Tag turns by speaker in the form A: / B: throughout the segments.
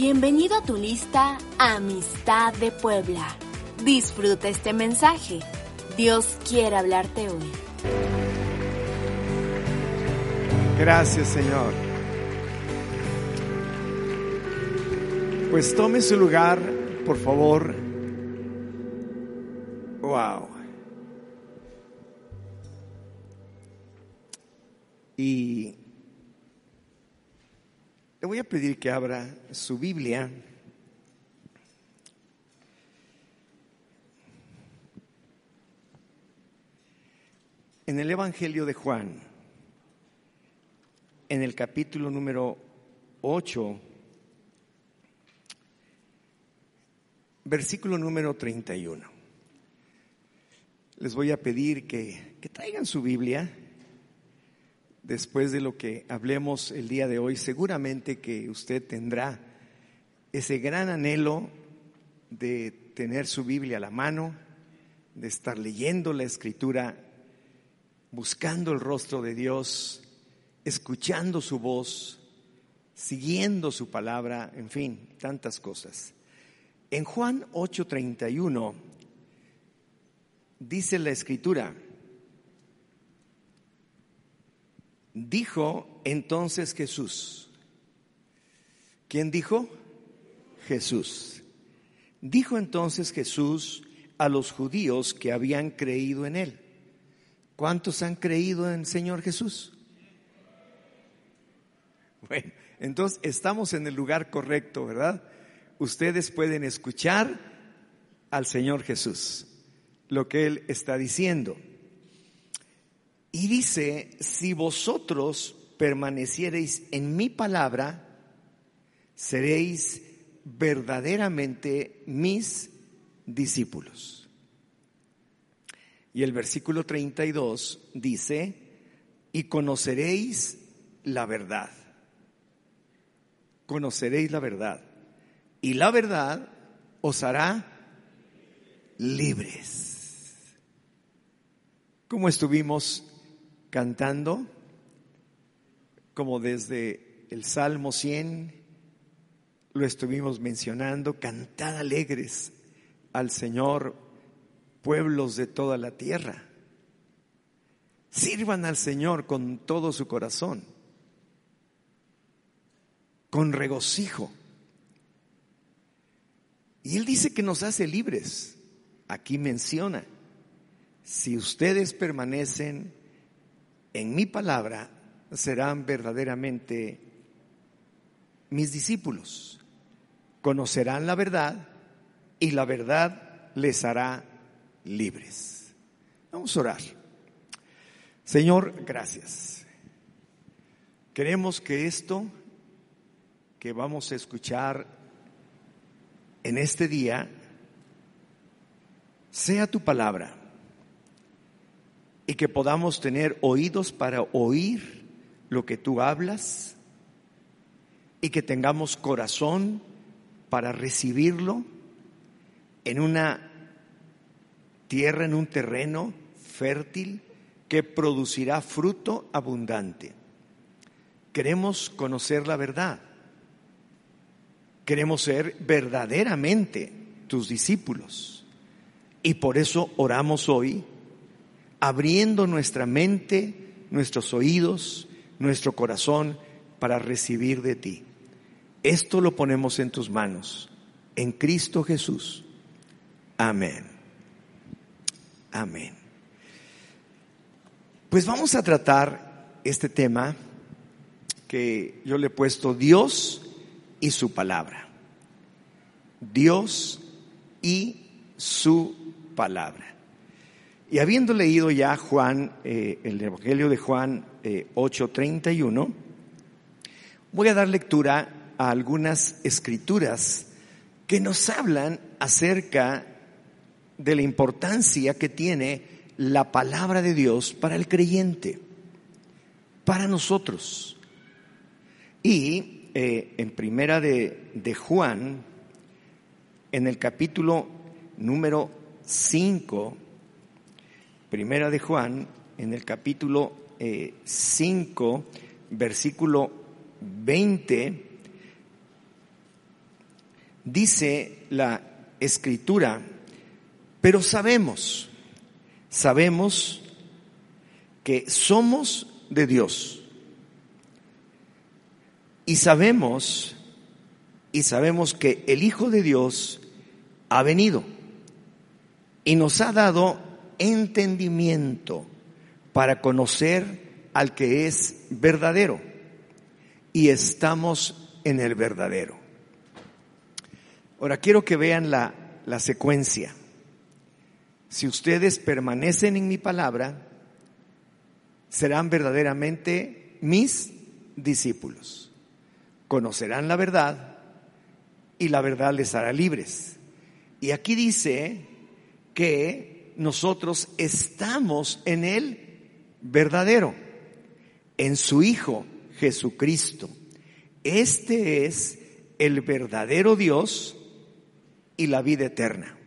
A: Bienvenido a tu lista Amistad de Puebla. Disfruta este mensaje. Dios quiere hablarte hoy.
B: Gracias, Señor. Pues tome su lugar, por favor. Wow. Y le voy a pedir que abra su Biblia. En el Evangelio de Juan, en el capítulo número 8, versículo número 31. Les voy a pedir que, que traigan su Biblia después de lo que hablemos el día de hoy, seguramente que usted tendrá ese gran anhelo de tener su Biblia a la mano, de estar leyendo la escritura, buscando el rostro de Dios, escuchando su voz, siguiendo su palabra, en fin, tantas cosas. En Juan 8:31 dice la escritura, Dijo entonces Jesús. ¿Quién dijo? Jesús. Dijo entonces Jesús a los judíos que habían creído en él. ¿Cuántos han creído en Señor Jesús? Bueno, entonces estamos en el lugar correcto, ¿verdad? Ustedes pueden escuchar al Señor Jesús, lo que Él está diciendo. Y dice, si vosotros permaneciereis en mi palabra, seréis verdaderamente mis discípulos. Y el versículo 32 dice, y conoceréis la verdad. Conoceréis la verdad. Y la verdad os hará libres. Como estuvimos cantando, como desde el Salmo 100 lo estuvimos mencionando, cantad alegres al Señor, pueblos de toda la tierra. Sirvan al Señor con todo su corazón, con regocijo. Y Él dice que nos hace libres. Aquí menciona, si ustedes permanecen en mi palabra serán verdaderamente mis discípulos. Conocerán la verdad y la verdad les hará libres. Vamos a orar. Señor, gracias. Queremos que esto que vamos a escuchar en este día sea tu palabra y que podamos tener oídos para oír lo que tú hablas y que tengamos corazón para recibirlo en una tierra, en un terreno fértil que producirá fruto abundante. Queremos conocer la verdad. Queremos ser verdaderamente tus discípulos. Y por eso oramos hoy abriendo nuestra mente, nuestros oídos, nuestro corazón para recibir de ti. Esto lo ponemos en tus manos, en Cristo Jesús. Amén. Amén. Pues vamos a tratar este tema que yo le he puesto Dios y su palabra. Dios y su palabra. Y habiendo leído ya Juan, eh, el Evangelio de Juan 8:31, eh, voy a dar lectura a algunas escrituras que nos hablan acerca de la importancia que tiene la palabra de Dios para el creyente, para nosotros. Y eh, en primera de, de Juan, en el capítulo número 5, Primera de Juan, en el capítulo 5, eh, versículo 20, dice la escritura, pero sabemos, sabemos que somos de Dios. Y sabemos, y sabemos que el Hijo de Dios ha venido y nos ha dado entendimiento para conocer al que es verdadero. Y estamos en el verdadero. Ahora quiero que vean la, la secuencia. Si ustedes permanecen en mi palabra, serán verdaderamente mis discípulos. Conocerán la verdad y la verdad les hará libres. Y aquí dice que nosotros estamos en el verdadero, en su Hijo Jesucristo. Este es el verdadero Dios y la vida eterna.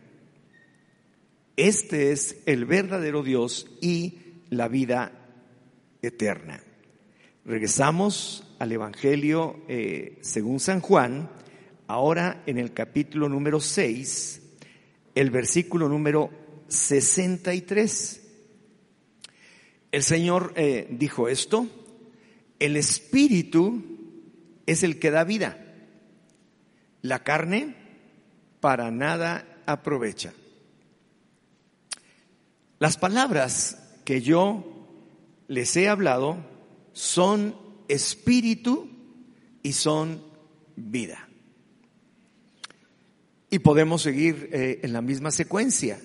B: Este es el verdadero Dios y la vida eterna. Regresamos al Evangelio eh, según San Juan, ahora en el capítulo número 6, el versículo número 63. El Señor eh, dijo esto, el espíritu es el que da vida, la carne para nada aprovecha. Las palabras que yo les he hablado son espíritu y son vida. Y podemos seguir eh, en la misma secuencia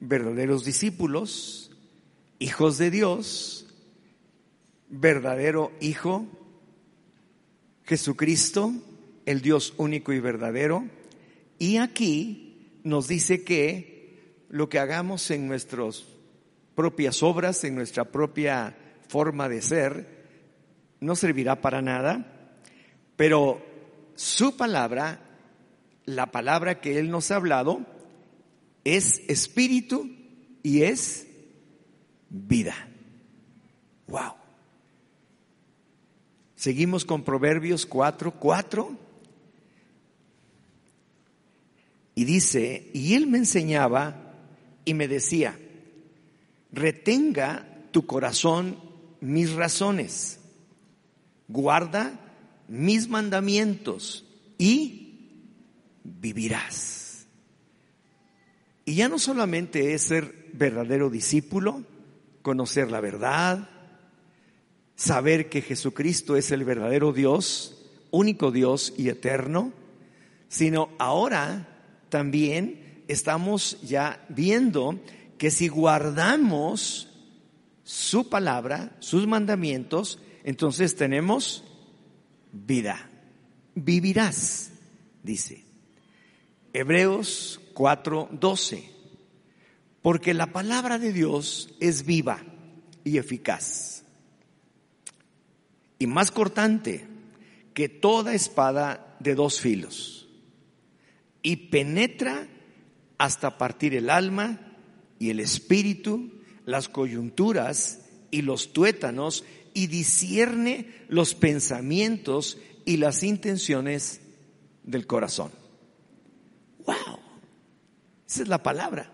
B: verdaderos discípulos, hijos de Dios, verdadero Hijo, Jesucristo, el Dios único y verdadero. Y aquí nos dice que lo que hagamos en nuestras propias obras, en nuestra propia forma de ser, no servirá para nada, pero su palabra, la palabra que Él nos ha hablado, es espíritu y es vida. Wow. Seguimos con Proverbios 4, 4. Y dice, y él me enseñaba y me decía, retenga tu corazón mis razones, guarda mis mandamientos y vivirás. Y ya no solamente es ser verdadero discípulo, conocer la verdad, saber que Jesucristo es el verdadero Dios, único Dios y eterno, sino ahora también estamos ya viendo que si guardamos su palabra, sus mandamientos, entonces tenemos vida. Vivirás, dice. Hebreos 4:12. Porque la palabra de Dios es viva y eficaz. Y más cortante que toda espada de dos filos. Y penetra hasta partir el alma y el espíritu, las coyunturas y los tuétanos, y discierne los pensamientos y las intenciones del corazón. Esa es la palabra.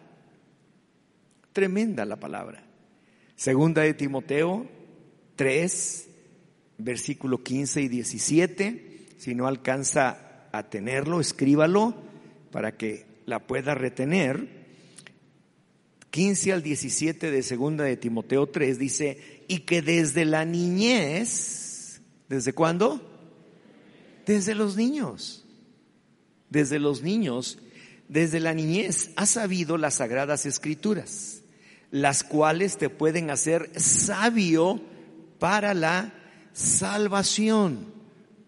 B: Tremenda la palabra. Segunda de Timoteo 3, versículo 15 y 17. Si no alcanza a tenerlo, escríbalo para que la pueda retener. 15 al 17 de segunda de Timoteo 3 dice, y que desde la niñez, ¿desde cuándo? Desde los niños. Desde los niños desde la niñez ha sabido las sagradas escrituras, las cuales te pueden hacer sabio para la salvación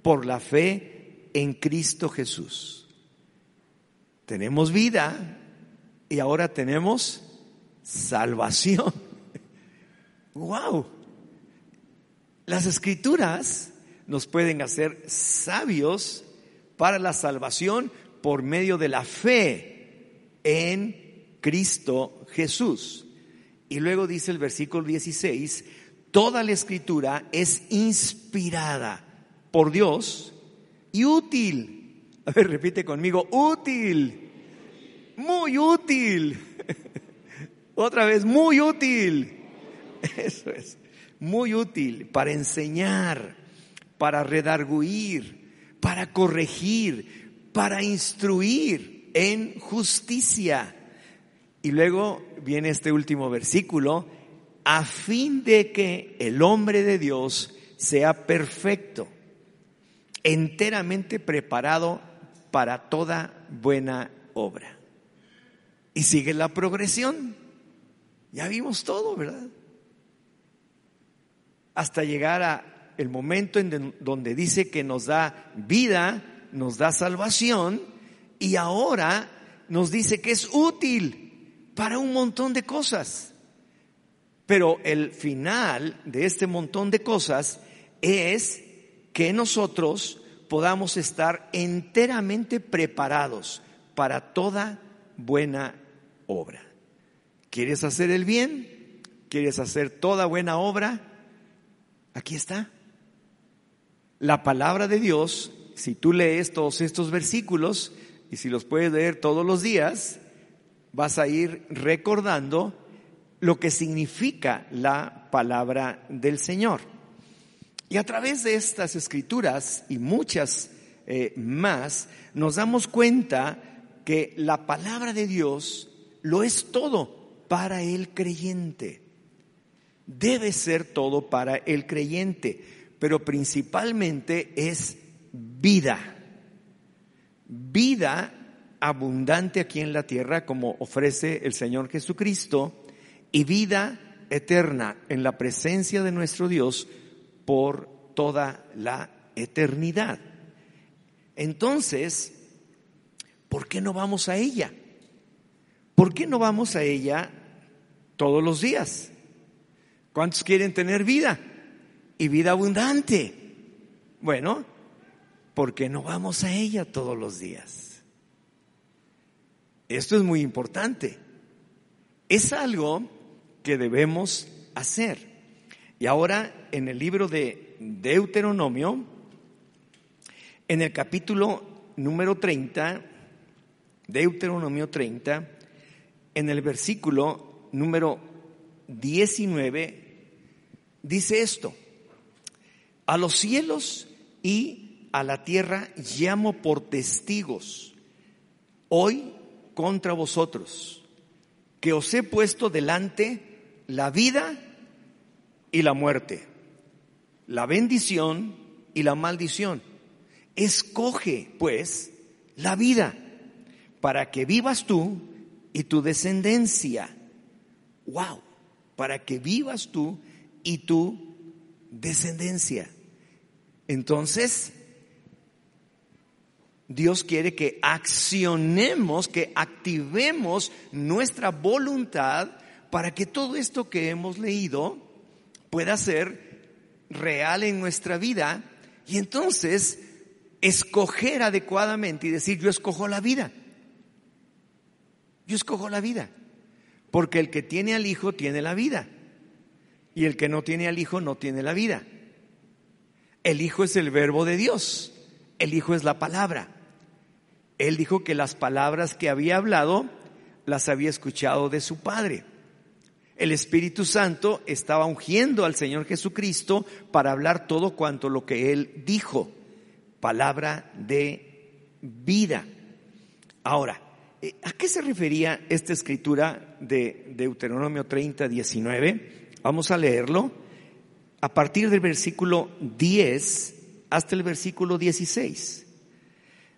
B: por la fe en Cristo Jesús. Tenemos vida y ahora tenemos salvación. ¡Wow! Las escrituras nos pueden hacer sabios para la salvación por medio de la fe en Cristo Jesús. Y luego dice el versículo 16, toda la escritura es inspirada por Dios y útil. A ver, repite conmigo, útil, muy útil. Otra vez, muy útil. Eso es, muy útil para enseñar, para redarguir, para corregir, para instruir en justicia. Y luego viene este último versículo, a fin de que el hombre de Dios sea perfecto, enteramente preparado para toda buena obra. Y sigue la progresión. Ya vimos todo, ¿verdad? Hasta llegar a el momento en donde dice que nos da vida, nos da salvación y ahora nos dice que es útil para un montón de cosas. Pero el final de este montón de cosas es que nosotros podamos estar enteramente preparados para toda buena obra. ¿Quieres hacer el bien? ¿Quieres hacer toda buena obra? Aquí está. La palabra de Dios, si tú lees todos estos versículos y si los puedes leer todos los días, vas a ir recordando lo que significa la palabra del Señor. Y a través de estas escrituras y muchas eh, más, nos damos cuenta que la palabra de Dios lo es todo para el creyente. Debe ser todo para el creyente, pero principalmente es vida. Vida abundante aquí en la tierra como ofrece el Señor Jesucristo y vida eterna en la presencia de nuestro Dios por toda la eternidad. Entonces, ¿por qué no vamos a ella? ¿Por qué no vamos a ella todos los días? ¿Cuántos quieren tener vida? Y vida abundante. Bueno, ¿por qué no vamos a ella todos los días? Esto es muy importante. Es algo que debemos hacer. Y ahora en el libro de Deuteronomio, en el capítulo número 30, Deuteronomio 30, en el versículo número 19, dice esto, a los cielos y a la tierra llamo por testigos hoy contra vosotros, que os he puesto delante la vida y la muerte, la bendición y la maldición. Escoge, pues, la vida para que vivas tú y tu descendencia. Wow, para que vivas tú y tu descendencia. Entonces, Dios quiere que accionemos, que activemos nuestra voluntad para que todo esto que hemos leído pueda ser real en nuestra vida y entonces escoger adecuadamente y decir, yo escojo la vida. Yo escojo la vida. Porque el que tiene al Hijo tiene la vida. Y el que no tiene al Hijo no tiene la vida. El Hijo es el verbo de Dios. El Hijo es la palabra. Él dijo que las palabras que había hablado las había escuchado de su Padre. El Espíritu Santo estaba ungiendo al Señor Jesucristo para hablar todo cuanto lo que Él dijo. Palabra de vida. Ahora, eh, ¿A qué se refería esta escritura de Deuteronomio 30, 19? Vamos a leerlo a partir del versículo 10 hasta el versículo 16.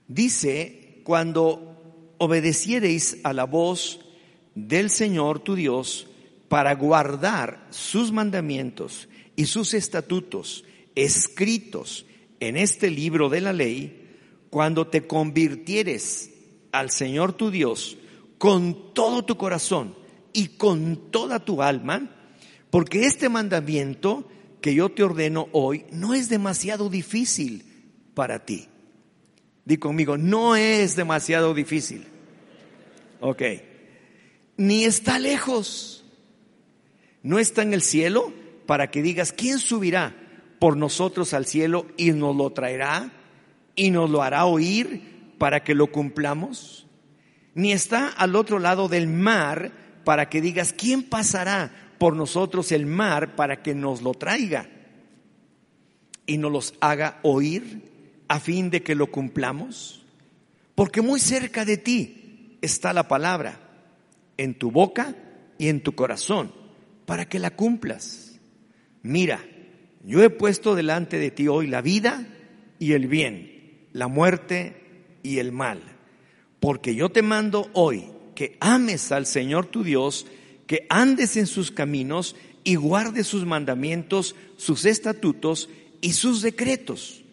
B: Dice, cuando obedeciereis a la voz del Señor tu Dios para guardar sus mandamientos y sus estatutos escritos en este libro de la ley, cuando te convirtieres al Señor tu Dios con todo tu corazón y con toda tu alma, porque este mandamiento que yo te ordeno hoy no es demasiado difícil para ti. Di conmigo, no es demasiado difícil. Ok. Ni está lejos. No está en el cielo para que digas, ¿quién subirá por nosotros al cielo y nos lo traerá y nos lo hará oír para que lo cumplamos? Ni está al otro lado del mar para que digas, ¿quién pasará por nosotros el mar para que nos lo traiga y nos los haga oír a fin de que lo cumplamos? Porque muy cerca de ti está la palabra, en tu boca y en tu corazón, para que la cumplas. Mira, yo he puesto delante de ti hoy la vida y el bien, la muerte y el mal, porque yo te mando hoy que ames al Señor tu Dios, que andes en sus caminos y guardes sus mandamientos, sus estatutos y sus decretos,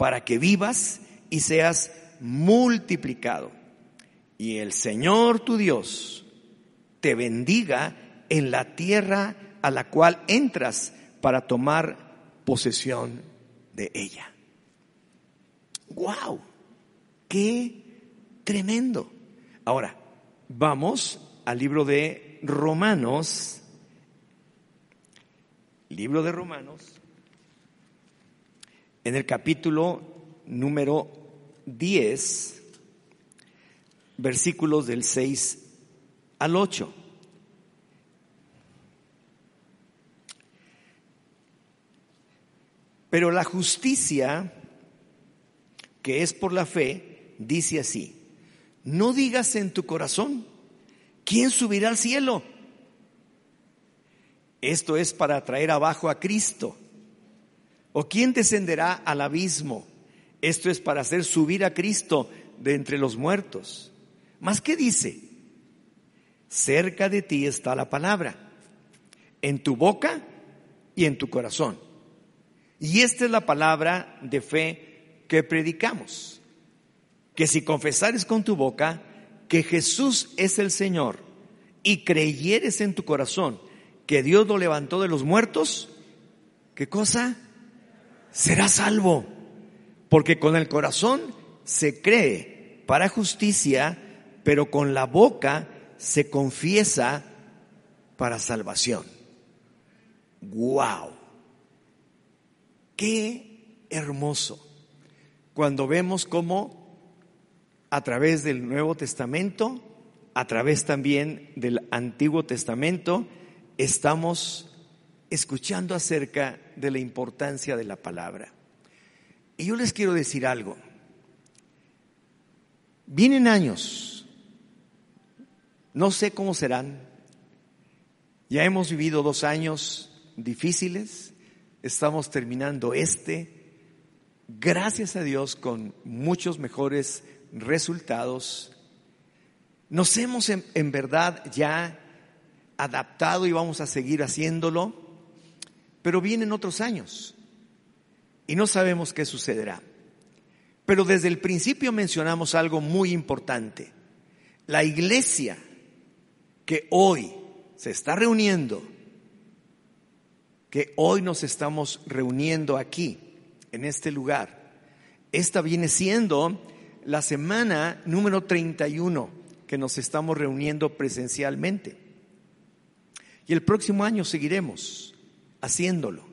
B: para que vivas y seas multiplicado. Y el Señor tu Dios te bendiga en la tierra a la cual entras para tomar posesión de ella. ¡Wow! ¡Qué tremendo! Ahora, Vamos al libro de Romanos, libro de Romanos, en el capítulo número 10, versículos del 6 al 8. Pero la justicia, que es por la fe, dice así, no digas en tu corazón, ¿quién subirá al cielo? Esto es para traer abajo a Cristo. ¿O quién descenderá al abismo? Esto es para hacer subir a Cristo de entre los muertos. ¿Más qué dice? Cerca de ti está la palabra, en tu boca y en tu corazón. Y esta es la palabra de fe que predicamos que si confesares con tu boca que Jesús es el Señor y creyeres en tu corazón que Dios lo levantó de los muertos, ¿qué cosa? Serás salvo. Porque con el corazón se cree para justicia, pero con la boca se confiesa para salvación. ¡Wow! ¡Qué hermoso! Cuando vemos cómo a través del Nuevo Testamento, a través también del Antiguo Testamento, estamos escuchando acerca de la importancia de la palabra. Y yo les quiero decir algo. Vienen años, no sé cómo serán, ya hemos vivido dos años difíciles, estamos terminando este, gracias a Dios, con muchos mejores resultados. Nos hemos en, verdad ya adaptado y vamos a seguir haciéndolo, pero vienen otros años y no sabemos qué sucederá. Pero desde el principio mencionamos algo muy importante. La iglesia que hoy se está reuniendo, que hoy nos estamos reuniendo aquí, en este lugar, esta viene siendo la semana número 31 que nos estamos reuniendo presencialmente. Y el próximo año seguiremos haciéndolo.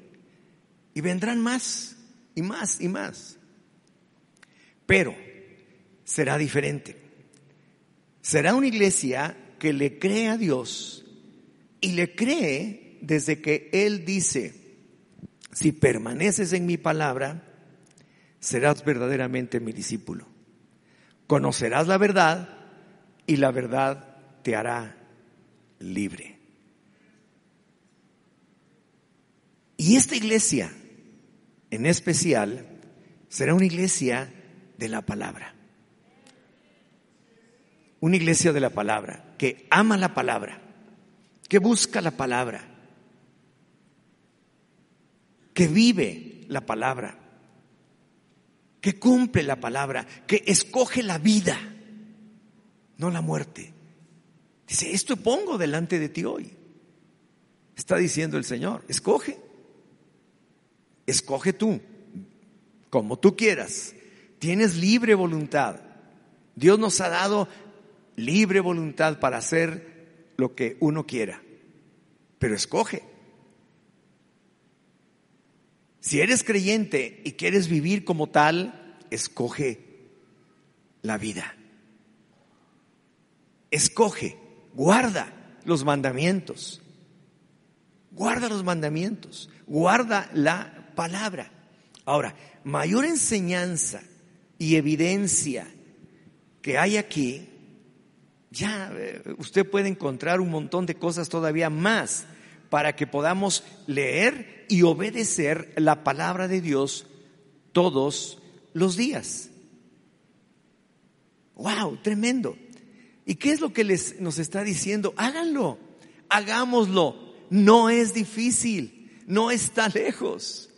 B: Y vendrán más y más y más. Pero será diferente. Será una iglesia que le cree a Dios y le cree desde que Él dice, si permaneces en mi palabra, serás verdaderamente mi discípulo. Conocerás la verdad y la verdad te hará libre. Y esta iglesia, en especial, será una iglesia de la palabra. Una iglesia de la palabra, que ama la palabra, que busca la palabra, que vive la palabra, que cumple la palabra, que escoge la vida, no la muerte. Dice, esto pongo delante de ti hoy. Está diciendo el Señor, escoge. Escoge tú, como tú quieras. Tienes libre voluntad. Dios nos ha dado libre voluntad para hacer lo que uno quiera. Pero escoge. Si eres creyente y quieres vivir como tal, escoge la vida. Escoge, guarda los mandamientos. Guarda los mandamientos, guarda la palabra. Ahora, mayor enseñanza y evidencia que hay aquí, ya eh, usted puede encontrar un montón de cosas todavía más para que podamos leer y obedecer la palabra de Dios todos los días. ¡Wow! Tremendo. ¿Y qué es lo que les, nos está diciendo? Háganlo, hagámoslo no es difícil, no está lejos.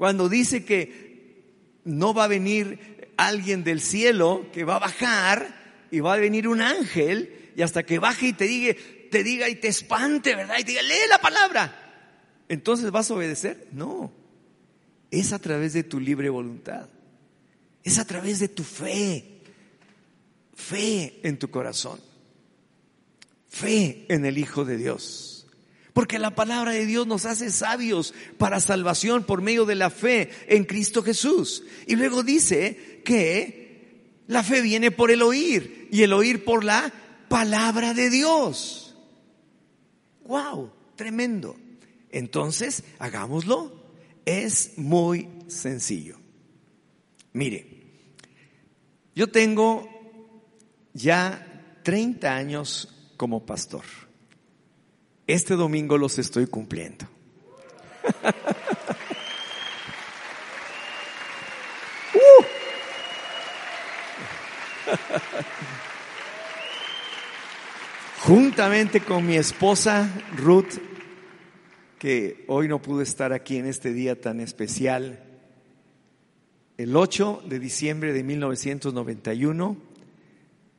B: Cuando dice que no va a venir alguien del cielo, que va a bajar y va a venir un ángel y hasta que baje y te diga, te diga y te espante, ¿verdad? Y te diga, lee la palabra. Entonces vas a obedecer. No, es a través de tu libre voluntad. Es a través de tu fe. Fe en tu corazón. Fe en el Hijo de Dios. Porque la palabra de Dios nos hace sabios para salvación por medio de la fe en Cristo Jesús. Y luego dice que la fe viene por el oír y el oír por la palabra de Dios. ¡Wow! Tremendo. Entonces, hagámoslo. Es muy sencillo. Mire, yo tengo ya 30 años como pastor. Este domingo los estoy cumpliendo. Juntamente con mi esposa Ruth, que hoy no pudo estar aquí en este día tan especial, el 8 de diciembre de 1991,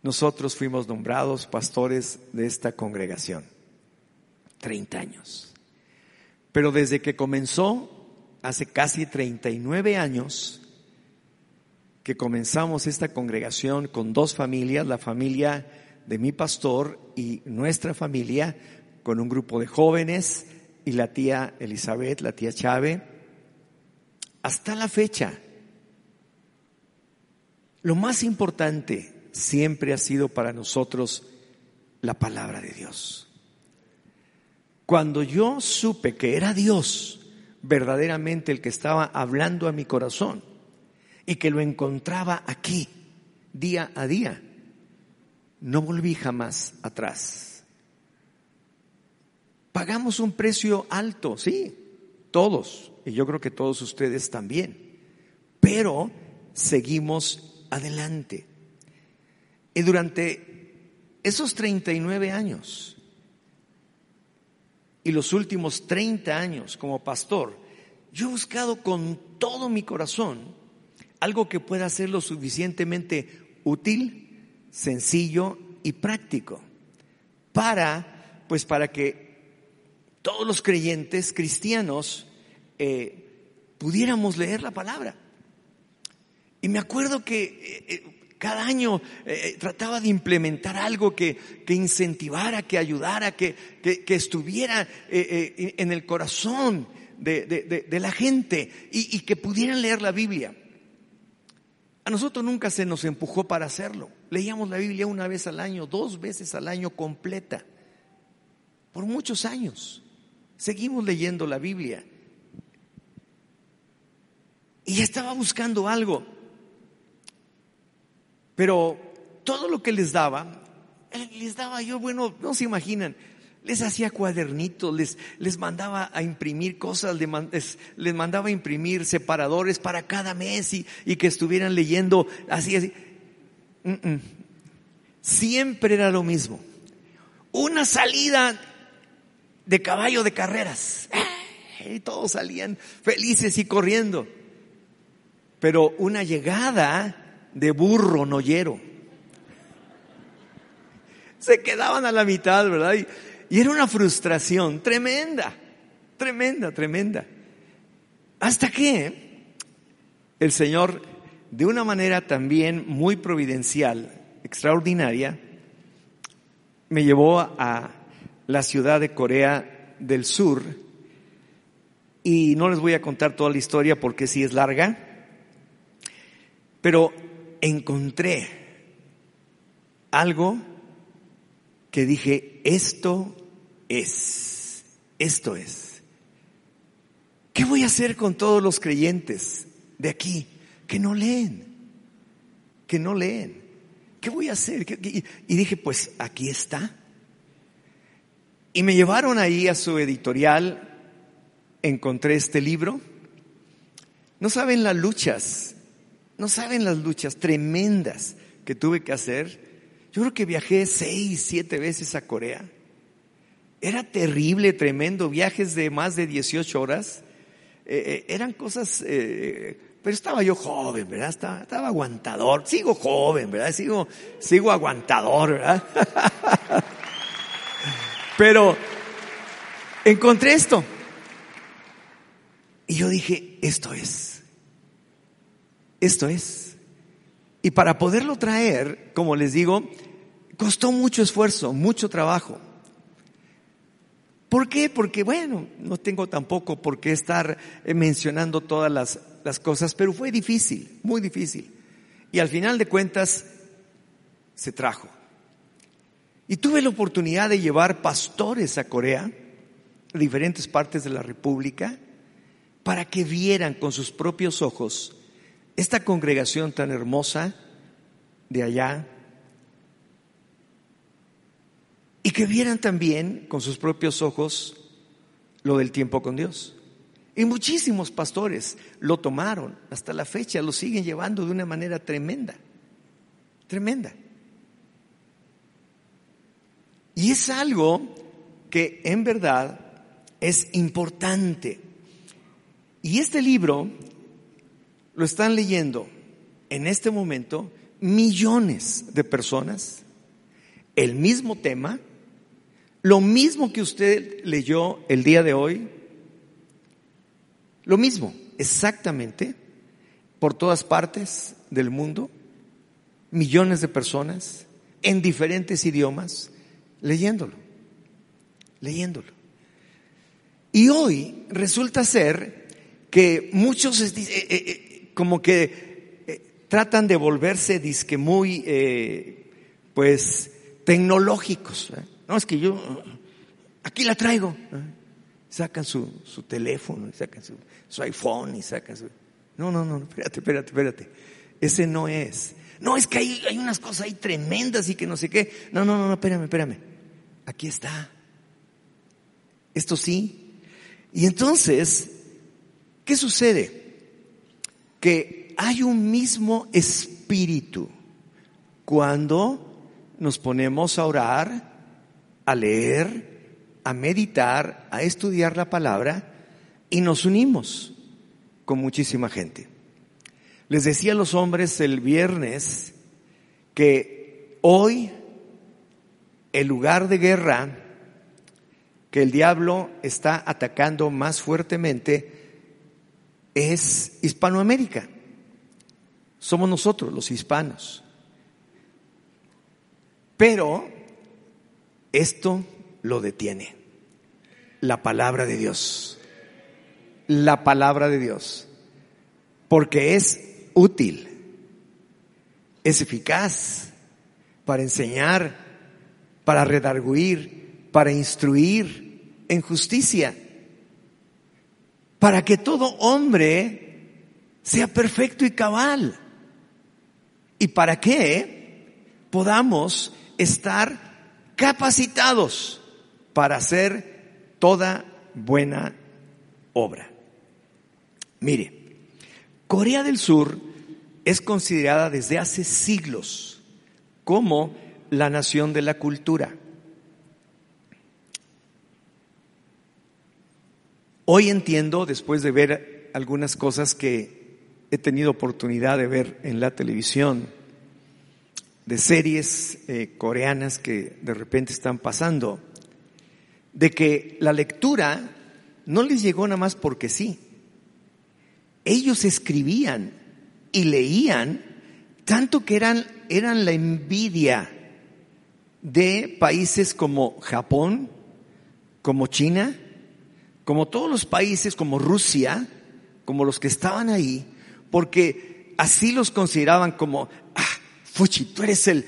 B: nosotros fuimos nombrados pastores de esta congregación. 30 años. Pero desde que comenzó, hace casi 39 años, que comenzamos esta congregación con dos familias, la familia de mi pastor y nuestra familia, con un grupo de jóvenes y la tía Elizabeth, la tía Chávez, hasta la fecha. Lo más importante siempre ha sido para nosotros la palabra de Dios. Cuando yo supe que era Dios verdaderamente el que estaba hablando a mi corazón y que lo encontraba aquí día a día, no volví jamás atrás. Pagamos un precio alto, sí, todos, y yo creo que todos ustedes también, pero seguimos adelante. Y durante esos 39 años, y los últimos 30 años como pastor, yo he buscado con todo mi corazón algo que pueda ser lo suficientemente útil, sencillo y práctico para, pues para que todos los creyentes cristianos eh, pudiéramos leer la palabra. Y me acuerdo que eh, eh, cada año eh, eh, trataba de implementar algo que, incentivara, que ayudara, que, estuviera eh, en el corazón de, la gente y, y, que pudieran leer la Biblia. A nosotros nunca se nos empujó para hacerlo. Leíamos la Biblia una vez al año, dos veces al año completa. Por muchos años. Seguimos leyendo la Biblia. Y estaba buscando algo pero todo lo que les daba, eh, les daba yo, bueno, no se imaginan, les hacía cuadernitos, les, les mandaba a imprimir cosas, les, mandaba a imprimir separadores para cada mes y, que estuvieran leyendo así, así. Siempre era lo mismo. una salida de caballo de carreras. Y todos salían felices y corriendo. Pero una llegada de burro noyero. Se quedaban a la mitad, ¿verdad? Y, y era una frustración tremenda, tremenda, tremenda. Hasta que el Señor, de una manera también muy providencial, extraordinaria, me llevó a la ciudad de Corea del Sur y no les voy a contar toda la historia porque sí es larga, pero encontré algo que dije, esto es, esto es. ¿Qué voy a hacer con todos los creyentes de aquí que no leen? Que no leen. ¿Qué voy a hacer? Y dije, pues aquí está. Y me llevaron ahí a su editorial, encontré este libro. No saben las luchas, no saben las luchas tremendas que tuve que hacer. Yo creo que viajé seis, siete veces a Corea. Era terrible, tremendo, viajes de más de 18 horas. Eh, eh, eran cosas, eh, pero estaba yo joven, ¿verdad? Estaba, aguantador. Sigo joven, ¿verdad? Sigo, sigo aguantador, ¿verdad? Pero encontré esto. Y yo dije, esto es. Esto es. Y para poderlo traer, como les digo, costó mucho esfuerzo, mucho trabajo. ¿Por qué? Porque, bueno, no tengo tampoco por qué estar eh, mencionando todas las, las cosas, pero fue difícil, muy difícil. Y al final de cuentas, se trajo. Y tuve la oportunidad de llevar pastores a Corea, a diferentes partes de la República, para que vieran con sus propios ojos esta congregación tan hermosa de allá y que vieran también con sus propios ojos lo del tiempo con Dios. Y muchísimos pastores lo tomaron, hasta la fecha lo siguen llevando de una manera tremenda, tremenda. Y es algo que en verdad es importante. Y este libro lo están leyendo en este momento millones de personas, el mismo tema, lo mismo que usted leyó el día de hoy, lo mismo, exactamente, por todas partes del mundo, millones de personas, en diferentes idiomas, leyéndolo, leyéndolo. Y hoy resulta ser que muchos eh, eh, eh, como que tratan de volverse disque muy pues tecnológicos. No, es que yo aquí la traigo. Sacan su, su teléfono, sacan su, su, iPhone y sacan su... No, no, no, espérate, espérate, espérate. Ese no es. No, es que hay, hay unas cosas ahí tremendas y que no sé qué. No, no, no, espérame, espérame aquí está. Esto sí. Y entonces, ¿qué sucede? Que hay un mismo espíritu cuando nos ponemos a orar, a leer, a meditar, a estudiar la palabra y nos unimos con muchísima gente. Les decía a los hombres el viernes que hoy el lugar de guerra que el diablo está atacando más fuertemente es Hispanoamérica. Somos nosotros, los hispanos. Pero esto lo detiene. La palabra de Dios. La palabra de Dios. Porque es útil, es eficaz para enseñar, para redarguir, para instruir en justicia, para que todo hombre sea perfecto y cabal. ¿Y para que podamos estar capacitados para hacer toda buena obra? Mire, Corea del Sur es considerada desde hace siglos como la nación de la cultura. Hoy entiendo, después de ver algunas cosas que he tenido oportunidad de ver en la televisión, de series eh, coreanas que de repente están pasando, de que la lectura no les llegó nada más porque sí. Ellos escribían y leían tanto que eran, eran la envidia de países como Japón, como China, como todos los países, como Rusia, como los que estaban ahí, porque así los consideraban como, ah, Fuchi, tú eres el,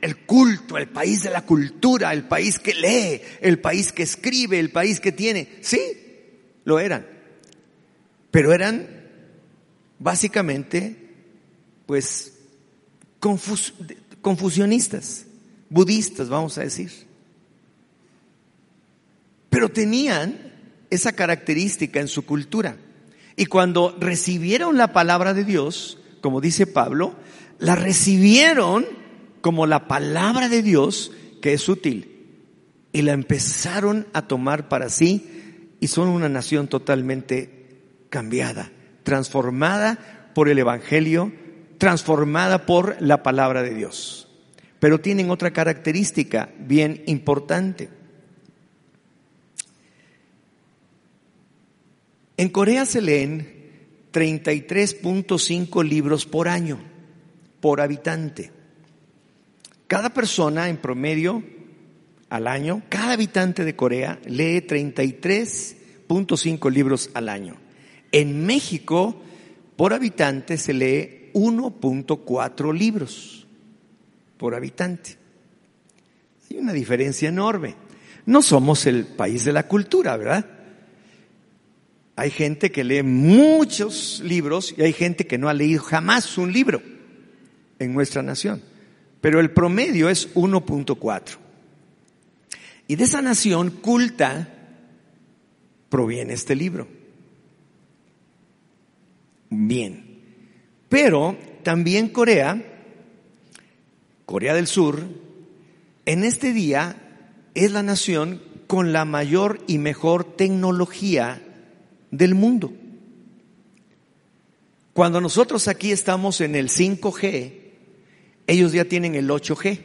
B: el culto, el país de la cultura, el país que lee, el país que escribe, el país que tiene. Sí, lo eran. Pero eran básicamente, pues, confusionistas, budistas, vamos a decir. Pero tenían esa característica en su cultura. Y cuando recibieron la palabra de Dios, como dice Pablo, la recibieron como la palabra de Dios que es útil. Y la empezaron a tomar para sí y son una nación totalmente cambiada, transformada por el Evangelio, transformada por la palabra de Dios. Pero tienen otra característica bien importante. En Corea se leen 33.5 libros por año, por habitante. Cada persona en promedio al año, cada habitante de Corea lee 33.5 libros al año. En México, por habitante se lee 1.4 libros por habitante. Hay una diferencia enorme. No somos el país de la cultura, ¿verdad? Hay gente que lee muchos libros y hay gente que no ha leído jamás un libro en nuestra nación. Pero el promedio es 1.4. Y de esa nación culta proviene este libro. Bien. Pero también Corea, Corea del Sur, en este día es la nación con la mayor y mejor tecnología del mundo. Cuando nosotros aquí estamos en el 5G, ellos ya tienen el 8G.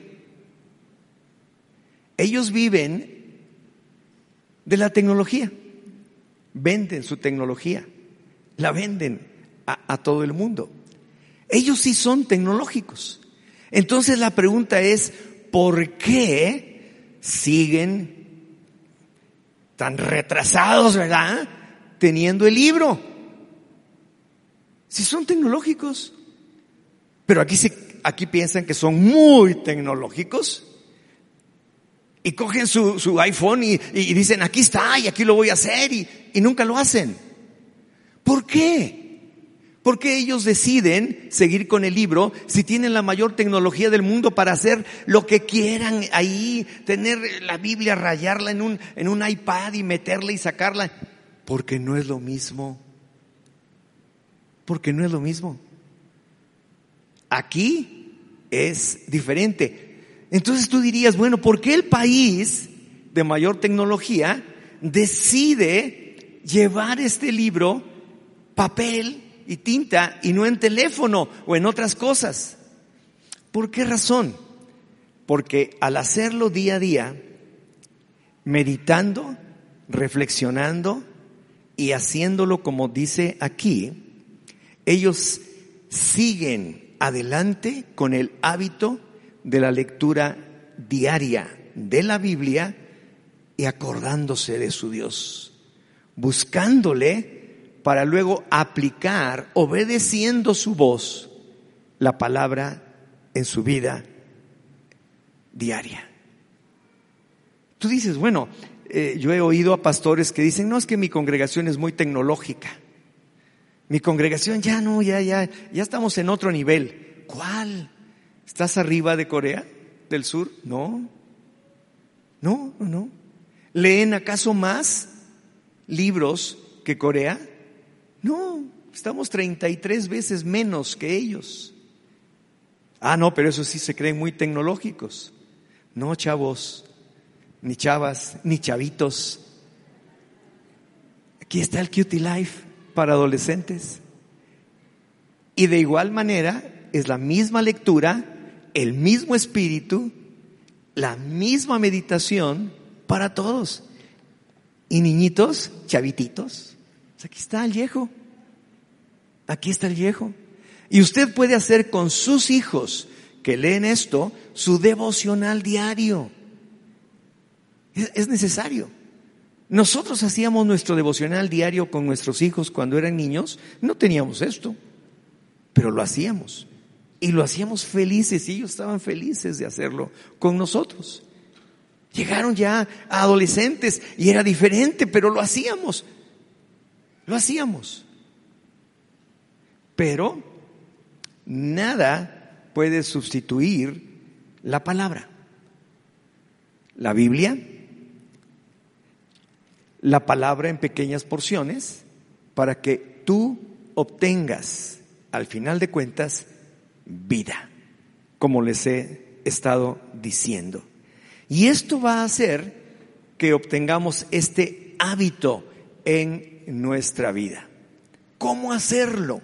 B: Ellos viven de la tecnología, venden su tecnología, la venden a, todo el mundo. Ellos sí son tecnológicos. Entonces la pregunta es, ¿por qué siguen tan retrasados, verdad? Teniendo el libro. Si son tecnológicos. Pero aquí, se, aquí piensan que son muy tecnológicos. Y cogen su, su iPhone y, y, dicen, aquí está y aquí lo voy a hacer y, y nunca lo hacen. ¿Por qué? ¿Por qué ellos deciden seguir con el libro si tienen la mayor tecnología del mundo para hacer lo que quieran ahí, tener la Biblia, rayarla en un, en un iPad y meterla y sacarla? Porque no es lo mismo. Porque no es lo mismo. Aquí es diferente. Entonces tú dirías, bueno, ¿por qué el país de mayor tecnología decide llevar este libro, papel y tinta, y no en teléfono o en otras cosas? ¿Por qué razón? Porque al hacerlo día a día, meditando, reflexionando, y haciéndolo como dice aquí, ellos siguen adelante con el hábito de la lectura diaria de la Biblia y acordándose de su Dios, buscándole para luego aplicar, obedeciendo su voz, la palabra en su vida diaria. Tú dices, bueno, eh, yo he oído a pastores que dicen, no, es que mi congregación es muy tecnológica. Mi congregación ya no, ya, ya, ya estamos en otro nivel. ¿Cuál? ¿Estás arriba de Corea del Sur? No. No, no, no. ¿Leen acaso más libros que Corea? No, estamos 33 veces menos que ellos. Ah, no, pero eso sí se creen muy tecnológicos. No, chavos, ni chavas, ni chavitos. Aquí está el Cutie Life para adolescentes. Y de igual manera es la misma lectura, el mismo espíritu, la misma meditación para todos. Y niñitos, chavititos, pues aquí está el viejo. Aquí está el viejo. Y usted puede hacer con sus hijos que leen esto su devocional diario. Es, necesario. Nosotros hacíamos nuestro devocional diario con nuestros hijos cuando eran niños, no teníamos esto, pero lo hacíamos. Y lo hacíamos felices y ellos estaban felices de hacerlo con nosotros. Llegaron ya a adolescentes y era diferente, pero lo hacíamos. Lo hacíamos. Pero nada puede sustituir la palabra. La Biblia, la palabra en pequeñas porciones, para que tú obtengas, al final de cuentas, vida, como les he estado diciendo. Y esto va a hacer que obtengamos este hábito en nuestra vida. ¿Cómo hacerlo?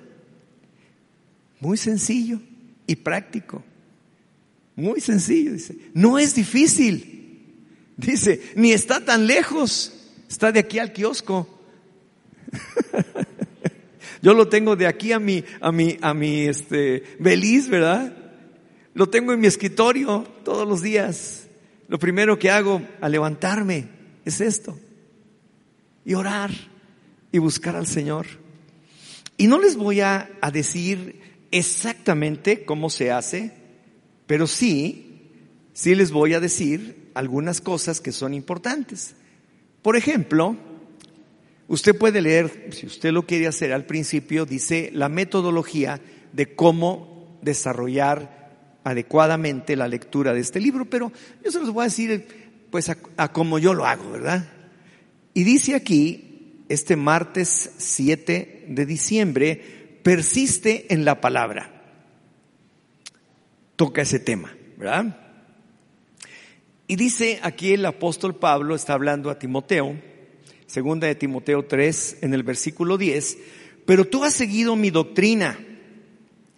B: Muy sencillo y práctico. Muy sencillo, dice. No es difícil. Dice, ni está tan lejos. Está de aquí al kiosco. Yo lo tengo de aquí a mi, a mi, a mi, este, Beliz, ¿verdad? Lo tengo en mi escritorio todos los días. Lo primero que hago al levantarme es esto. Y orar y buscar al Señor. Y no les voy a, a decir exactamente cómo se hace, pero sí, sí les voy a decir algunas cosas que son importantes. Por ejemplo, usted puede leer, si usted lo quiere hacer al principio, dice la metodología de cómo desarrollar adecuadamente la lectura de este libro, pero yo se los voy a decir pues a, a como yo lo hago, ¿verdad? Y dice aquí, este martes 7 de diciembre, persiste en la palabra. Toca ese tema, ¿verdad? Y dice aquí el apóstol Pablo, está hablando a Timoteo, segunda de Timoteo 3, en el versículo 10, pero tú has seguido mi doctrina,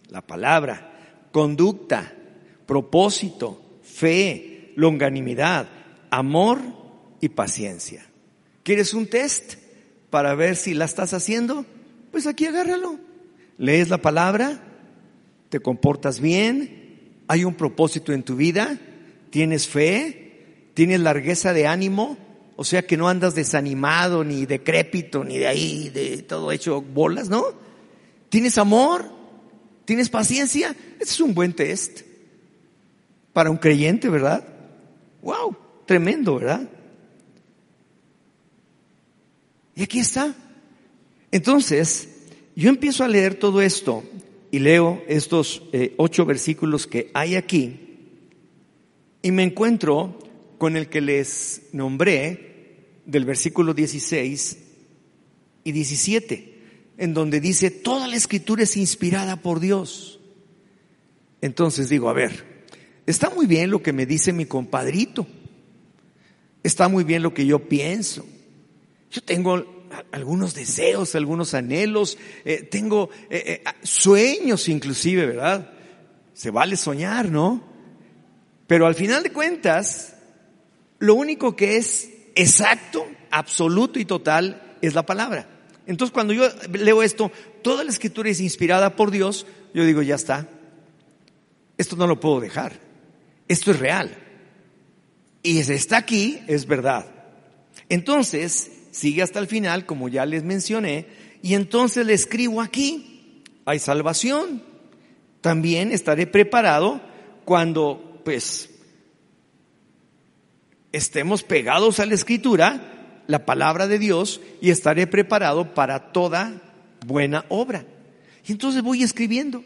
B: la palabra, conducta, propósito, fe, longanimidad, amor y paciencia. ¿Quieres un test para ver si la estás haciendo? Pues aquí agárralo lees la palabra, te comportas bien, hay un propósito en tu vida, tienes fe, tienes largueza de ánimo, o sea que no andas desanimado, ni decrépito, ni de ahí, de todo hecho bolas, ¿no? Tienes amor, tienes paciencia, ese es un buen test para un creyente, ¿verdad? Wow, tremendo, ¿verdad? Y aquí está. Entonces, yo empiezo a leer todo esto y leo estos eh, ocho versículos que hay aquí y me encuentro con el que les nombré del versículo 16 y 17, en donde dice, toda la escritura es inspirada por Dios. Entonces digo, a ver, está muy bien lo que me dice mi compadrito, está muy bien lo que yo pienso. Yo tengo algunos deseos, algunos anhelos, eh, tengo eh, eh, sueños inclusive, ¿verdad? Se vale soñar, ¿no? Pero al final de cuentas, lo único que es exacto, absoluto y total es la palabra. Entonces cuando yo leo esto, toda la escritura es inspirada por Dios, yo digo, ya está. Esto no lo puedo dejar. Esto es real. Y si está aquí, es verdad. Entonces, sigue hasta el final, como ya les mencioné, y entonces le escribo aquí, hay salvación. También estaré preparado cuando, pues, estemos pegados a la escritura, la palabra de Dios, y estaré preparado para toda buena obra. Y entonces voy escribiendo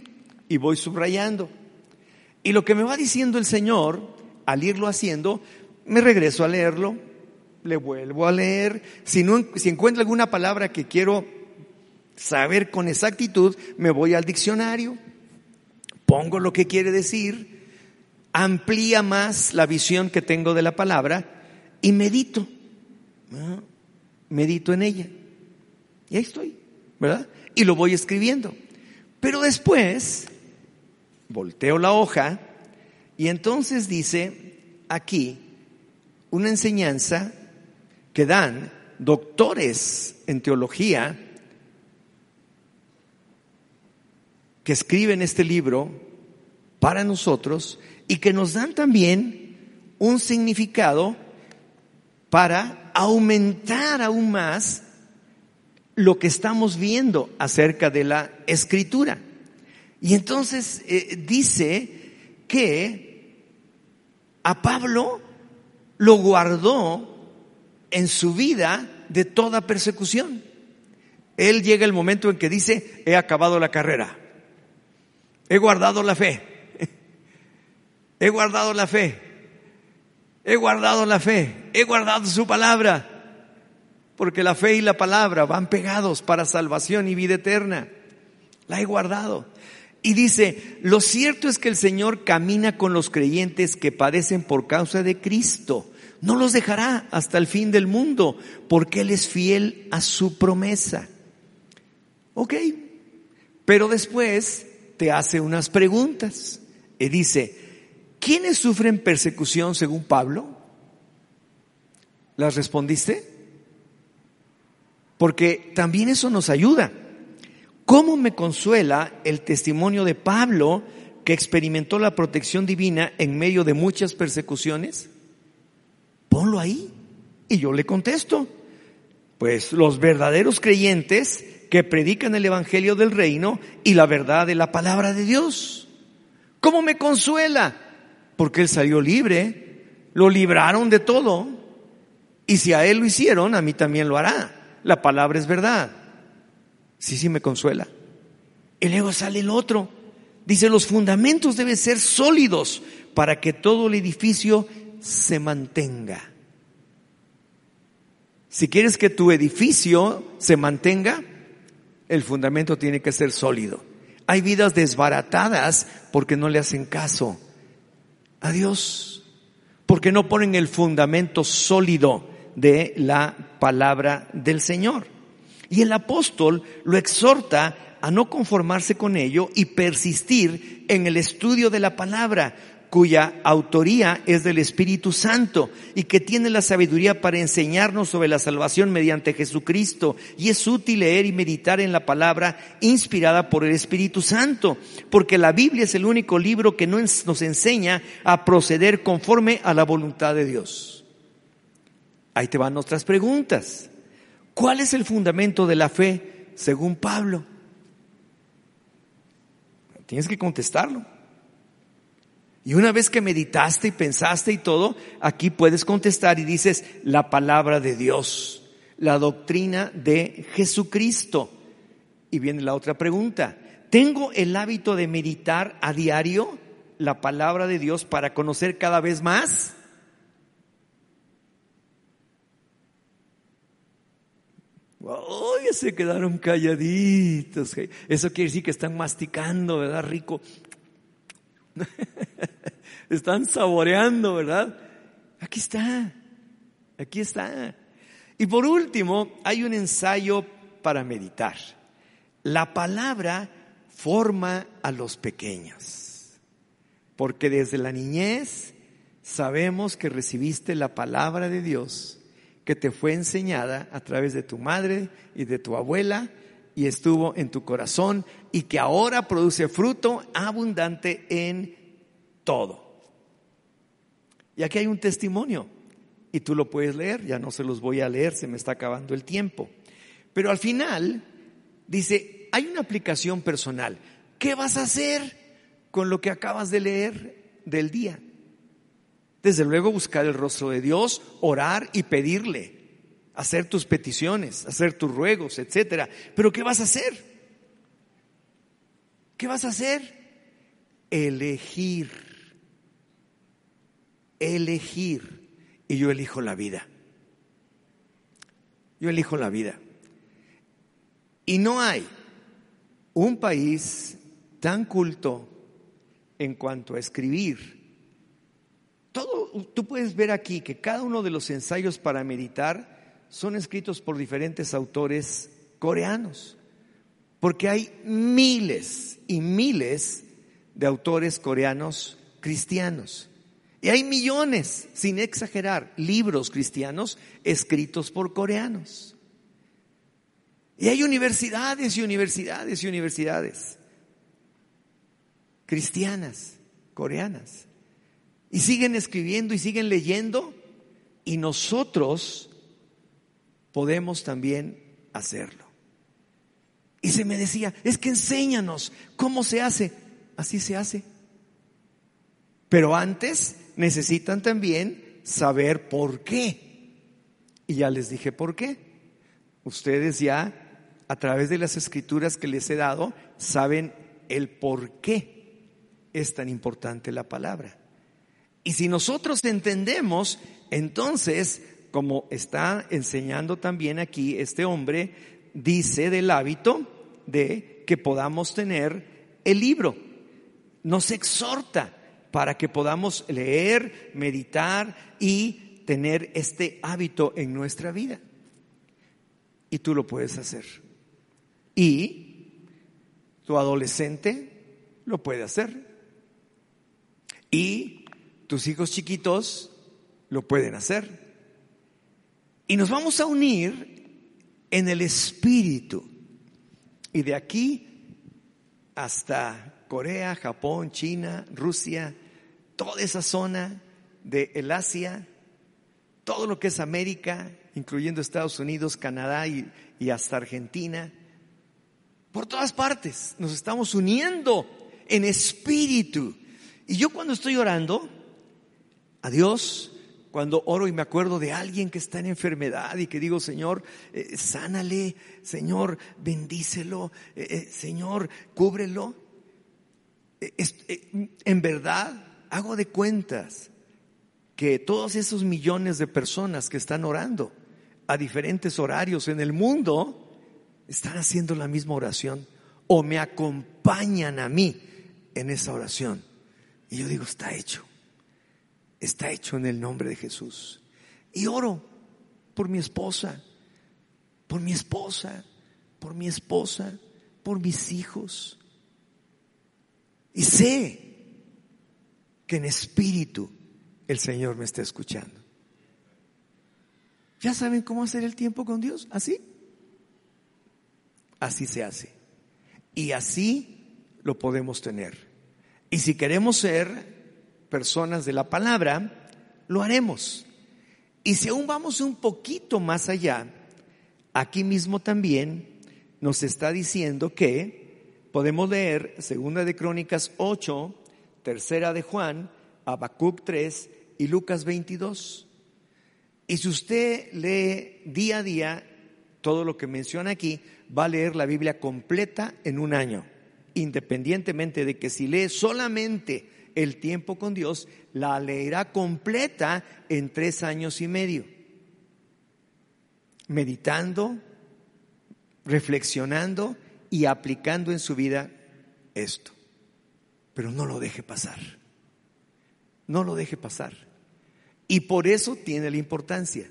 B: y voy subrayando. Y lo que me va diciendo el Señor, al irlo haciendo, me regreso a leerlo, le vuelvo a leer. Si, no, si encuentro alguna palabra que quiero saber con exactitud, me voy al diccionario, pongo lo que quiere decir, amplía más la visión que tengo de la palabra y medito. Medito en ella. Y ahí estoy, ¿verdad? Y lo voy escribiendo. Pero después, volteo la hoja y entonces dice aquí una enseñanza que dan doctores en teología que escriben este libro para nosotros y que nos dan también un significado para aumentar aún más lo que estamos viendo acerca de la escritura. Y entonces eh, dice que a Pablo lo guardó en su vida de toda persecución. Él llega el momento en que dice, he acabado la carrera, he guardado la fe, he guardado la fe, he guardado la fe, he guardado su palabra, porque la fe y la palabra van pegados para salvación y vida eterna. La he guardado. Y dice, lo cierto es que el Señor camina con los creyentes que padecen por causa de Cristo no los dejará hasta el fin del mundo, porque Él es fiel a su promesa. Ok, pero después te hace unas preguntas y dice, ¿quiénes sufren persecución según Pablo? ¿Las respondiste? Porque también eso nos ayuda. ¿Cómo me consuela el testimonio de Pablo que experimentó la protección divina en medio de muchas persecuciones? Ponlo ahí. Y yo le contesto, pues los verdaderos creyentes que predican el Evangelio del Reino y la verdad de la palabra de Dios. ¿Cómo me consuela? Porque él salió libre, lo libraron de todo. Y si a él lo hicieron, a mí también lo hará. La palabra es verdad. Sí, sí me consuela. Y luego sale el otro. Dice, los fundamentos deben ser sólidos para que todo el edificio se mantenga. Si quieres que tu edificio se mantenga, el fundamento tiene que ser sólido. Hay vidas desbaratadas porque no le hacen caso a Dios, porque no ponen el fundamento sólido de la palabra del Señor. Y el apóstol lo exhorta a no conformarse con ello y persistir en el estudio de la palabra, cuya autoría es del Espíritu Santo y que tiene la sabiduría para enseñarnos sobre la salvación mediante Jesucristo. Y es útil leer y meditar en la palabra inspirada por el Espíritu Santo, porque la Biblia es el único libro que nos enseña a proceder conforme a la voluntad de Dios. Ahí te van otras preguntas. ¿Cuál es el fundamento de la fe según Pablo? Tienes que contestarlo. Y una vez que meditaste y pensaste y todo, aquí puedes contestar y dices la palabra de Dios, la doctrina de Jesucristo. Y viene la otra pregunta. ¿Tengo el hábito de meditar a diario la palabra de Dios para conocer cada vez más? Oye, se quedaron calladitos. Eso quiere decir que están masticando, ¿verdad? Rico. Están saboreando, ¿verdad? Aquí está, aquí está. Y por último, hay un ensayo para meditar. La palabra forma a los pequeños, porque desde la niñez sabemos que recibiste la palabra de Dios que te fue enseñada a través de tu madre y de tu abuela y estuvo en tu corazón y que ahora produce fruto abundante en todo. Y aquí hay un testimonio y tú lo puedes leer, ya no se los voy a leer, se me está acabando el tiempo. Pero al final dice, hay una aplicación personal. ¿Qué vas a hacer con lo que acabas de leer del día? Desde luego buscar el rostro de Dios, orar y pedirle hacer tus peticiones, hacer tus ruegos, etcétera. Pero ¿qué vas a hacer? ¿Qué vas a hacer? Elegir. Elegir. Y yo elijo la vida. Yo elijo la vida. Y no hay un país tan culto en cuanto a escribir. Todo, tú puedes ver aquí que cada uno de los ensayos para meditar son escritos por diferentes autores coreanos, porque hay miles y miles de autores coreanos cristianos. Y hay millones, sin exagerar, libros cristianos escritos por coreanos. Y hay universidades y universidades y universidades cristianas, coreanas. Y siguen escribiendo y siguen leyendo y nosotros podemos también hacerlo. Y se me decía, es que enséñanos cómo se hace. Así se hace. Pero antes necesitan también saber por qué. Y ya les dije por qué. Ustedes ya, a través de las escrituras que les he dado, saben el por qué es tan importante la palabra. Y si nosotros entendemos, entonces, como está enseñando también aquí este hombre, dice del hábito de que podamos tener el libro. Nos exhorta para que podamos leer, meditar y tener este hábito en nuestra vida. Y tú lo puedes hacer. Y tu adolescente lo puede hacer. Y tus hijos chiquitos lo pueden hacer. Y nos vamos a unir en el espíritu. Y de aquí hasta Corea, Japón, China, Rusia, toda esa zona de el Asia, todo lo que es América, incluyendo Estados Unidos, Canadá y, y hasta Argentina, por todas partes nos estamos uniendo en espíritu. Y yo cuando estoy orando a Dios, cuando oro y me acuerdo de alguien que está en enfermedad y que digo, Señor, eh, sánale, Señor, bendícelo, eh, eh, Señor, cúbrelo. en verdad, hago de cuentas que todos esos millones de personas que están orando a diferentes horarios en el mundo están haciendo la misma oración o me acompañan a mí en esa oración. Y yo digo, está hecho está hecho en el nombre de Jesús. Y oro por mi esposa, por mi esposa, por mi esposa, por mis hijos. Y sé que en espíritu el Señor me está escuchando. ¿Ya saben cómo hacer el tiempo con Dios? ¿Así? Así se hace. Y así lo podemos tener. Y si queremos ser personas de la palabra, lo haremos. Y si aún vamos un poquito más allá, aquí mismo también nos está diciendo que podemos leer Segunda de Crónicas 8, Tercera de Juan, Habacuc 3 y Lucas 22. Y si usted lee día a día todo lo que menciona aquí, va a leer la Biblia completa en un año, independientemente de que si lee solamente el tiempo con Dios, la leerá completa en tres años y medio. Meditando, reflexionando y aplicando en su vida esto. Pero no lo deje pasar. No lo deje pasar. Y por eso tiene la importancia.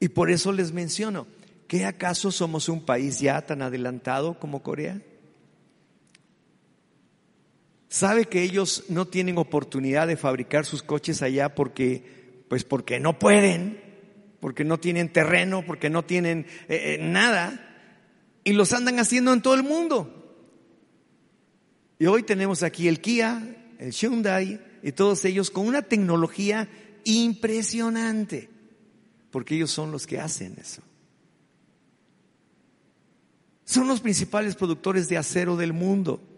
B: Y por eso les menciono, ¿qué acaso somos un país ya tan adelantado como Corea? Sabe que ellos no tienen oportunidad de fabricar sus coches allá porque, pues porque no pueden, porque no tienen terreno, porque no tienen eh, eh, nada, y los andan haciendo en todo el mundo. Y hoy tenemos aquí el Kia, el Hyundai y todos ellos con una tecnología impresionante, porque ellos son los que hacen eso. Son los principales productores de acero del mundo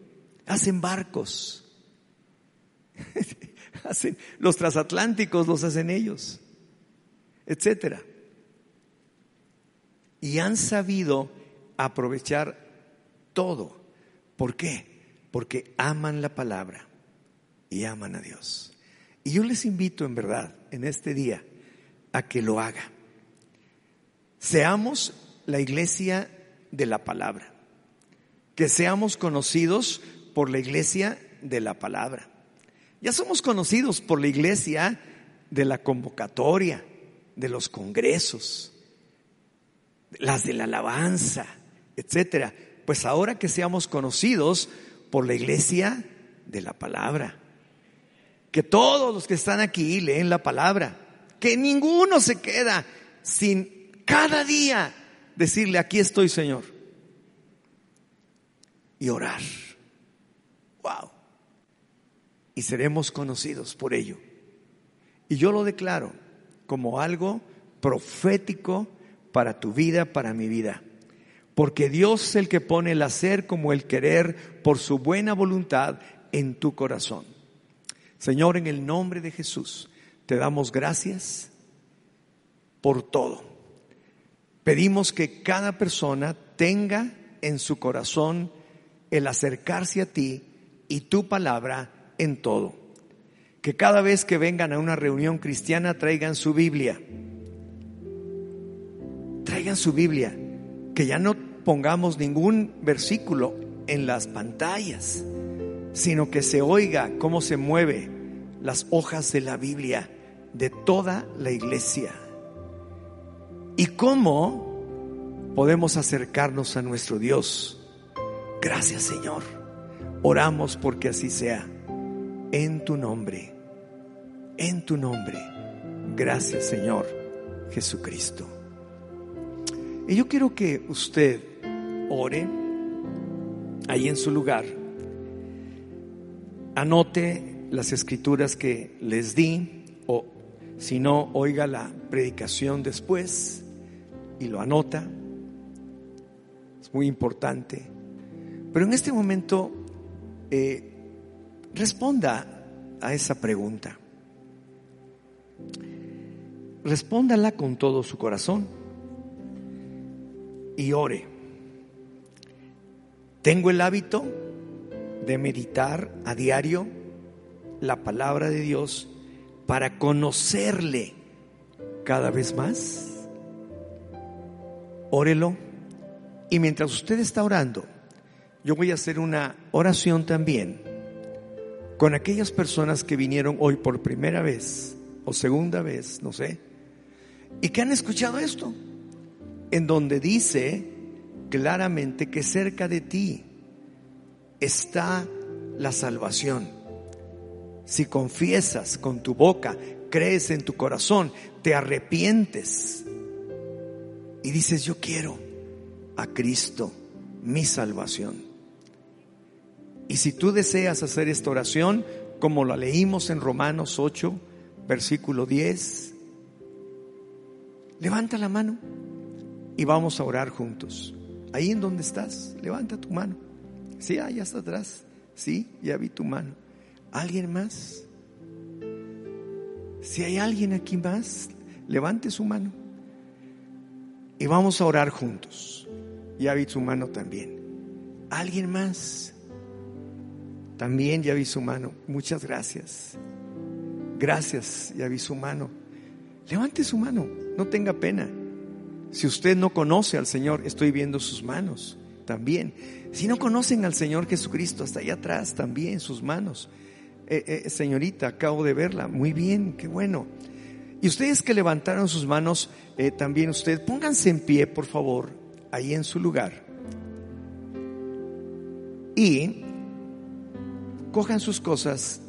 B: hacen barcos. hacen, los transatlánticos los hacen ellos, etcétera. Y han sabido aprovechar todo. ¿Por qué? Porque aman la palabra y aman a Dios. Y yo les invito en verdad en este día a que lo haga. Seamos la iglesia de la palabra. Que seamos conocidos por la iglesia de la palabra. Ya somos conocidos por la iglesia de la convocatoria, de los congresos, las de la alabanza, etcétera. Pues ahora que seamos conocidos por la iglesia de la palabra. Que todos los que están aquí leen la palabra. Que ninguno se queda sin cada día decirle, aquí estoy Señor. Y orar. Y seremos conocidos por ello. Y yo lo declaro como algo profético para tu vida, para mi vida. Porque Dios es el que pone el hacer como el querer por su buena voluntad en tu corazón. Señor, en el nombre de Jesús, te damos gracias por todo. Pedimos que cada persona tenga en su corazón el acercarse a ti y tu palabra en todo. Que cada vez que vengan a una reunión cristiana traigan su Biblia. Traigan su Biblia. Que ya no pongamos ningún versículo en las pantallas, sino que se oiga cómo se mueve las hojas de la Biblia de toda la iglesia. Y cómo podemos acercarnos a nuestro Dios. Gracias Señor. Oramos porque así sea. En tu nombre. En tu nombre. Gracias Señor Jesucristo. Y yo quiero que usted ore ahí en su lugar. Anote las escrituras que les di o si no, oiga la predicación después y lo anota. Es muy importante. Pero en este momento eh, responda a esa pregunta. Respóndala con todo su corazón y ore. Tengo el hábito de meditar a diario la palabra de Dios para conocerle cada vez más. Órelo. Y mientras usted está orando, yo voy a hacer una oración también con aquellas personas que vinieron hoy por primera vez o segunda vez, no sé, y que han escuchado esto en donde dice claramente que cerca de ti está la salvación. Si confiesas con tu boca, crees en tu corazón, te arrepientes y dices, yo quiero a Cristo, mi salvación. Y si tú deseas hacer esta oración, como la leímos en Romanos 8, versículo 10, levanta la mano y vamos a orar juntos. Ahí en donde estás, levanta tu mano. Sí, allá está atrás. Sí, ya vi tu mano. ¿Alguien más? Si hay alguien aquí más, levante su mano. Y vamos a orar juntos. Ya vi su mano también. ¿Alguien más? También ya vi su mano. Muchas gracias. Gracias, ya vi su mano. Levante su mano, no tenga pena. Si usted no conoce al Señor, estoy viendo sus manos también. Si no conocen al Señor Jesucristo, hasta allá atrás también sus manos. Eh, eh, señorita, acabo de verla. Muy bien, qué bueno. Y ustedes que levantaron sus manos, eh, también ustedes, pónganse en pie, por favor, ahí en su lugar. Y cojan sus cosas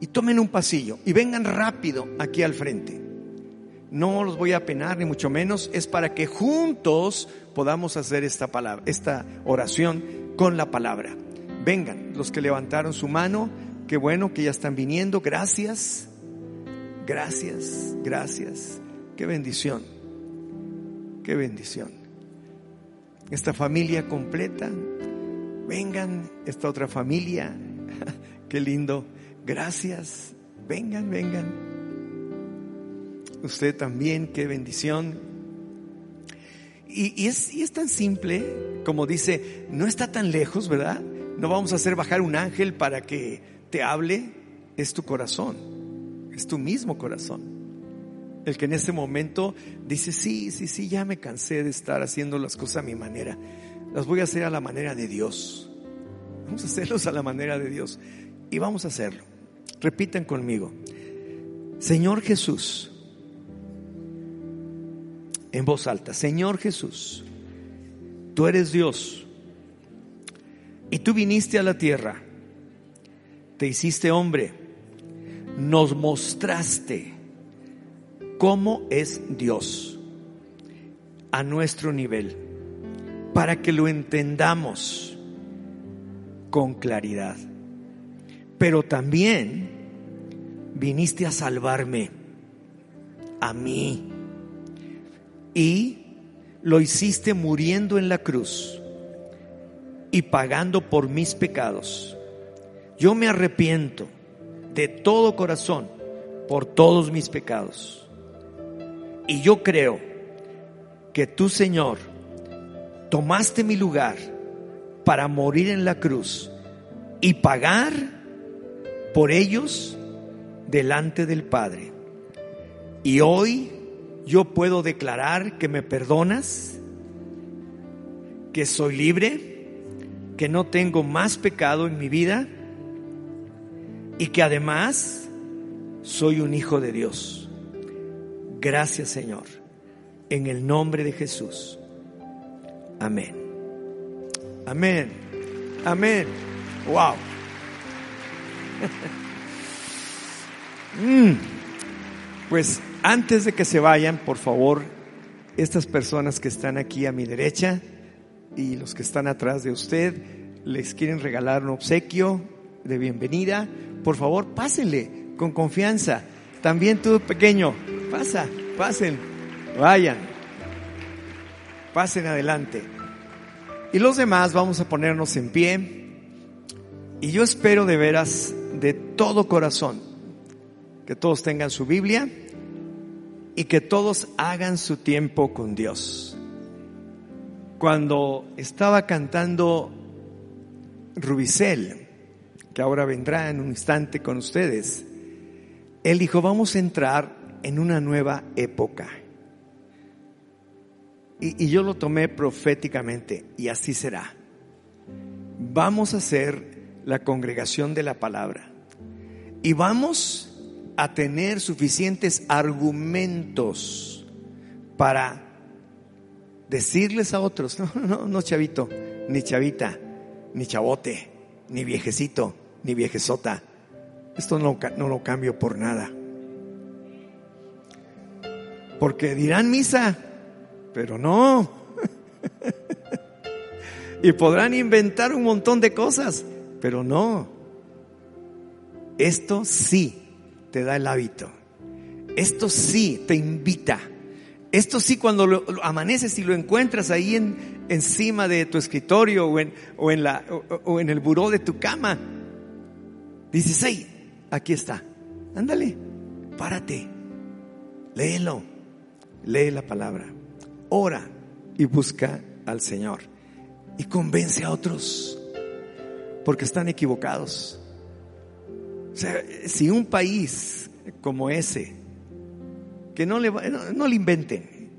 B: y tomen un pasillo y vengan rápido aquí al frente no los voy a penar ni mucho menos, es para que juntos podamos hacer esta palabra, esta oración con la palabra. Vengan, los que levantaron su mano, qué bueno que ya están viniendo, gracias. Gracias, gracias. Qué bendición. Qué bendición. Esta familia completa. Vengan, esta otra familia. Qué lindo. Gracias. Vengan, vengan usted también, qué bendición. Y, es, y, es, tan simple, como dice, no está tan lejos, ¿verdad? No vamos a hacer bajar un ángel para que te hable, es tu corazón, es tu mismo corazón. El que en ese momento dice, sí, sí, sí, ya me cansé de estar haciendo las cosas a mi manera, las voy a hacer a la manera de Dios. Vamos a hacerlos a la manera de Dios y vamos a hacerlo. Repiten conmigo, Señor Jesús, en voz alta, Señor Jesús, tú eres Dios. Y tú viniste a la tierra, te hiciste hombre, nos mostraste cómo es Dios a nuestro nivel, para que lo entendamos con claridad. Pero también viniste a salvarme, a mí, y lo hiciste muriendo en la cruz y pagando por mis pecados. Yo me arrepiento de todo corazón por todos mis pecados. Y yo creo que tú, Señor, tomaste mi lugar para morir en la cruz y pagar por ellos delante del Padre. Y hoy yo puedo declarar que me perdonas, que soy libre, que no tengo más pecado en mi vida y que además soy un hijo de Dios. Gracias Señor, en el nombre de Jesús. Amén. Amén. Amén. Wow. Mm. Pues antes de que se vayan, por favor, estas personas que están aquí a mi derecha y los que están atrás de usted, les quieren regalar un obsequio de bienvenida. Por favor, pásenle con confianza. También tú, pequeño, pasa, pasen, vayan, pasen adelante. Y los demás vamos a ponernos en pie. Y yo espero de veras, de todo corazón, que todos tengan su Biblia y que todos hagan su tiempo con Dios. Cuando estaba cantando Rubicel, que ahora vendrá en un instante con ustedes, él dijo, vamos a entrar en una nueva época. Y, yo lo tomé proféticamente, y así será. Vamos a ser la congregación de la palabra. Y vamos a tener suficientes argumentos para decirles a otros, no, no, no, chavito, ni chavita, ni chavote, ni viejecito, ni viejezota. Esto no, no lo cambio por nada. Porque dirán misa, pero no. y podrán inventar un montón de cosas, pero no. Esto sí te da el hábito. Esto sí te invita. Esto sí cuando lo, amaneces y lo encuentras ahí en, encima de tu escritorio o en, o en, la, o, en el buró de tu cama, dices, hey, aquí está. Ándale, párate, léelo, lee la palabra, ora y busca al Señor y convence a otros porque están equivocados. O sea, si un país como ese, que no le, no, le inventen,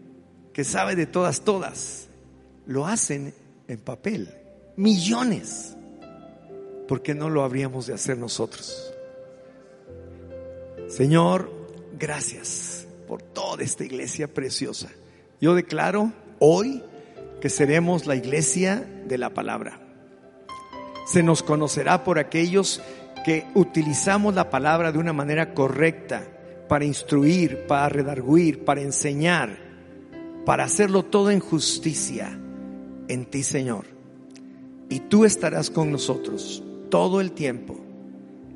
B: que sabe de todas, todas, lo hacen en papel, millones, ¿por qué no lo habríamos de hacer nosotros? Señor, gracias por toda esta iglesia preciosa. Yo declaro hoy que seremos la iglesia de la palabra. Se nos conocerá por aquellos que utilizamos la palabra de una manera correcta para instruir, para redarguir, para enseñar, para hacerlo todo en justicia en ti, Señor. Y tú estarás con nosotros todo el tiempo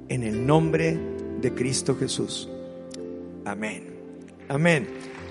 B: en el nombre de Cristo Jesús. Amén. Amén.